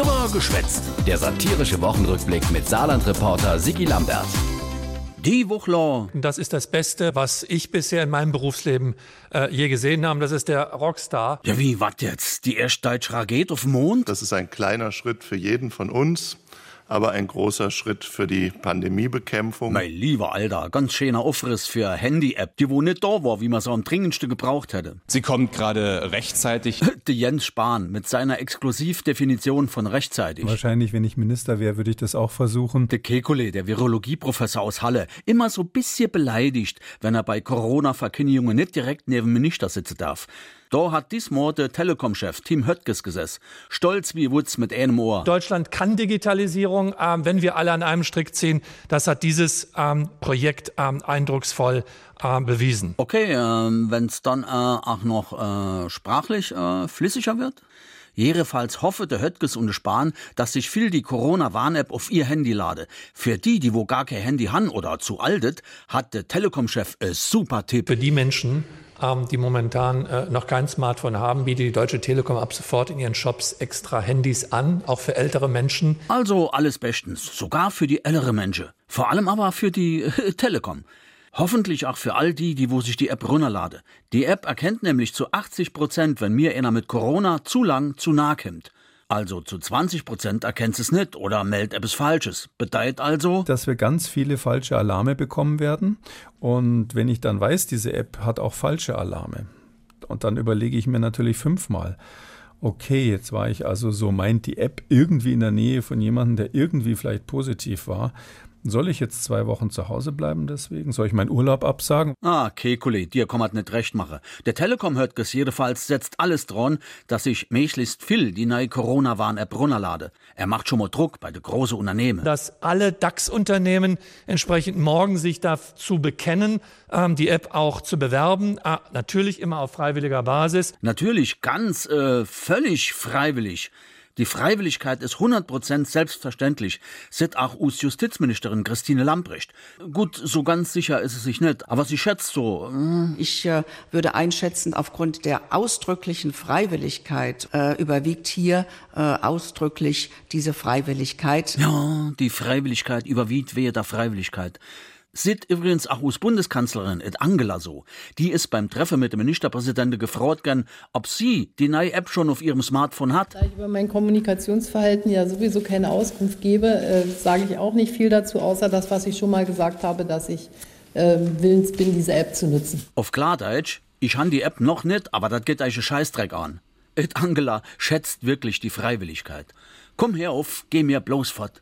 Drüber geschwätzt. Der satirische Wochenrückblick mit Saarland-Reporter Sigi Lambert. Die Wuchler. Das ist das Beste, was ich bisher in meinem Berufsleben äh, je gesehen habe. Das ist der Rockstar. Ja, wie, was jetzt? Die erste deutsche Rakete auf dem Mond? Das ist ein kleiner Schritt für jeden von uns aber ein großer Schritt für die Pandemiebekämpfung. Mein lieber Alter, ganz schöner Aufriss für Handy-App, die wo nicht da war, wie man so am dringendsten gebraucht hätte. Sie kommt gerade rechtzeitig. Der Jens Spahn mit seiner Exklusivdefinition von rechtzeitig. Wahrscheinlich, wenn ich Minister wäre, würde ich das auch versuchen. Der Kekule, der Virologieprofessor aus Halle, immer so bisschen beleidigt, wenn er bei Corona-Verkündigungen nicht direkt neben dem Minister sitzen darf. Da hat diesmal der Telekom-Chef Tim Höttges gesessen. Stolz wie Wutz mit einem Ohr. Deutschland kann Digitalisierung, ähm, wenn wir alle an einem Strick ziehen. Das hat dieses ähm, Projekt ähm, eindrucksvoll äh, bewiesen. Okay, äh, wenn es dann äh, auch noch äh, sprachlich äh, flüssiger wird? Jedenfalls hoffe der Höttges und der Spahn, dass sich viel die Corona-Warn-App auf ihr Handy lade. Für die, die wo gar kein Handy han oder zu altet, hat der Telekom-Chef ein super Tipp. Für die Menschen, ähm, die momentan äh, noch kein Smartphone haben, bietet die Deutsche Telekom ab sofort in ihren Shops extra Handys an, auch für ältere Menschen. Also alles bestens, sogar für die ältere Menschen. Vor allem aber für die äh, Telekom. Hoffentlich auch für all die, die wo sich die App runterlade. Die App erkennt nämlich zu 80 Prozent, wenn mir einer mit Corona zu lang zu nah kommt. Also zu 20 Prozent erkennt es nicht oder meldet etwas Falsches. Bedeutet also, dass wir ganz viele falsche Alarme bekommen werden. Und wenn ich dann weiß, diese App hat auch falsche Alarme, und dann überlege ich mir natürlich fünfmal, okay, jetzt war ich also so meint die App irgendwie in der Nähe von jemandem, der irgendwie vielleicht positiv war. Soll ich jetzt zwei Wochen zu Hause bleiben deswegen? Soll ich meinen Urlaub absagen? Ah, Kekule, dir kann man nicht recht machen. Der Telekom hört es jedenfalls setzt alles dran, dass ich möglichst viel die neue Corona-Warn-App runterlade. Er macht schon mal Druck bei den großen Unternehmen. Dass alle DAX-Unternehmen entsprechend morgen sich dazu bekennen, ähm, die App auch zu bewerben. Ah, natürlich immer auf freiwilliger Basis. Natürlich, ganz, äh, völlig freiwillig. Die Freiwilligkeit ist 100% selbstverständlich, sagt auch US Justizministerin Christine Lamprecht. Gut, so ganz sicher ist es sich nicht, aber sie schätzt so. Äh, ich äh, würde einschätzen, aufgrund der ausdrücklichen Freiwilligkeit äh, überwiegt hier äh, ausdrücklich diese Freiwilligkeit. Ja, die Freiwilligkeit überwiegt wehe der Freiwilligkeit. Sieht übrigens auch US Bundeskanzlerin et Angela so. Die ist beim Treffen mit dem Ministerpräsidenten gefragt gern, ob sie die neue App schon auf ihrem Smartphone hat. Da ich über mein Kommunikationsverhalten ja sowieso keine Auskunft gebe, äh, sage ich auch nicht viel dazu, außer das, was ich schon mal gesagt habe, dass ich äh, willens bin, diese App zu nutzen. Auf Klardeutsch, ich han die App noch nicht, aber das geht euch Scheißdreck an. Et Angela schätzt wirklich die Freiwilligkeit. Komm her auf, geh mir bloß fort.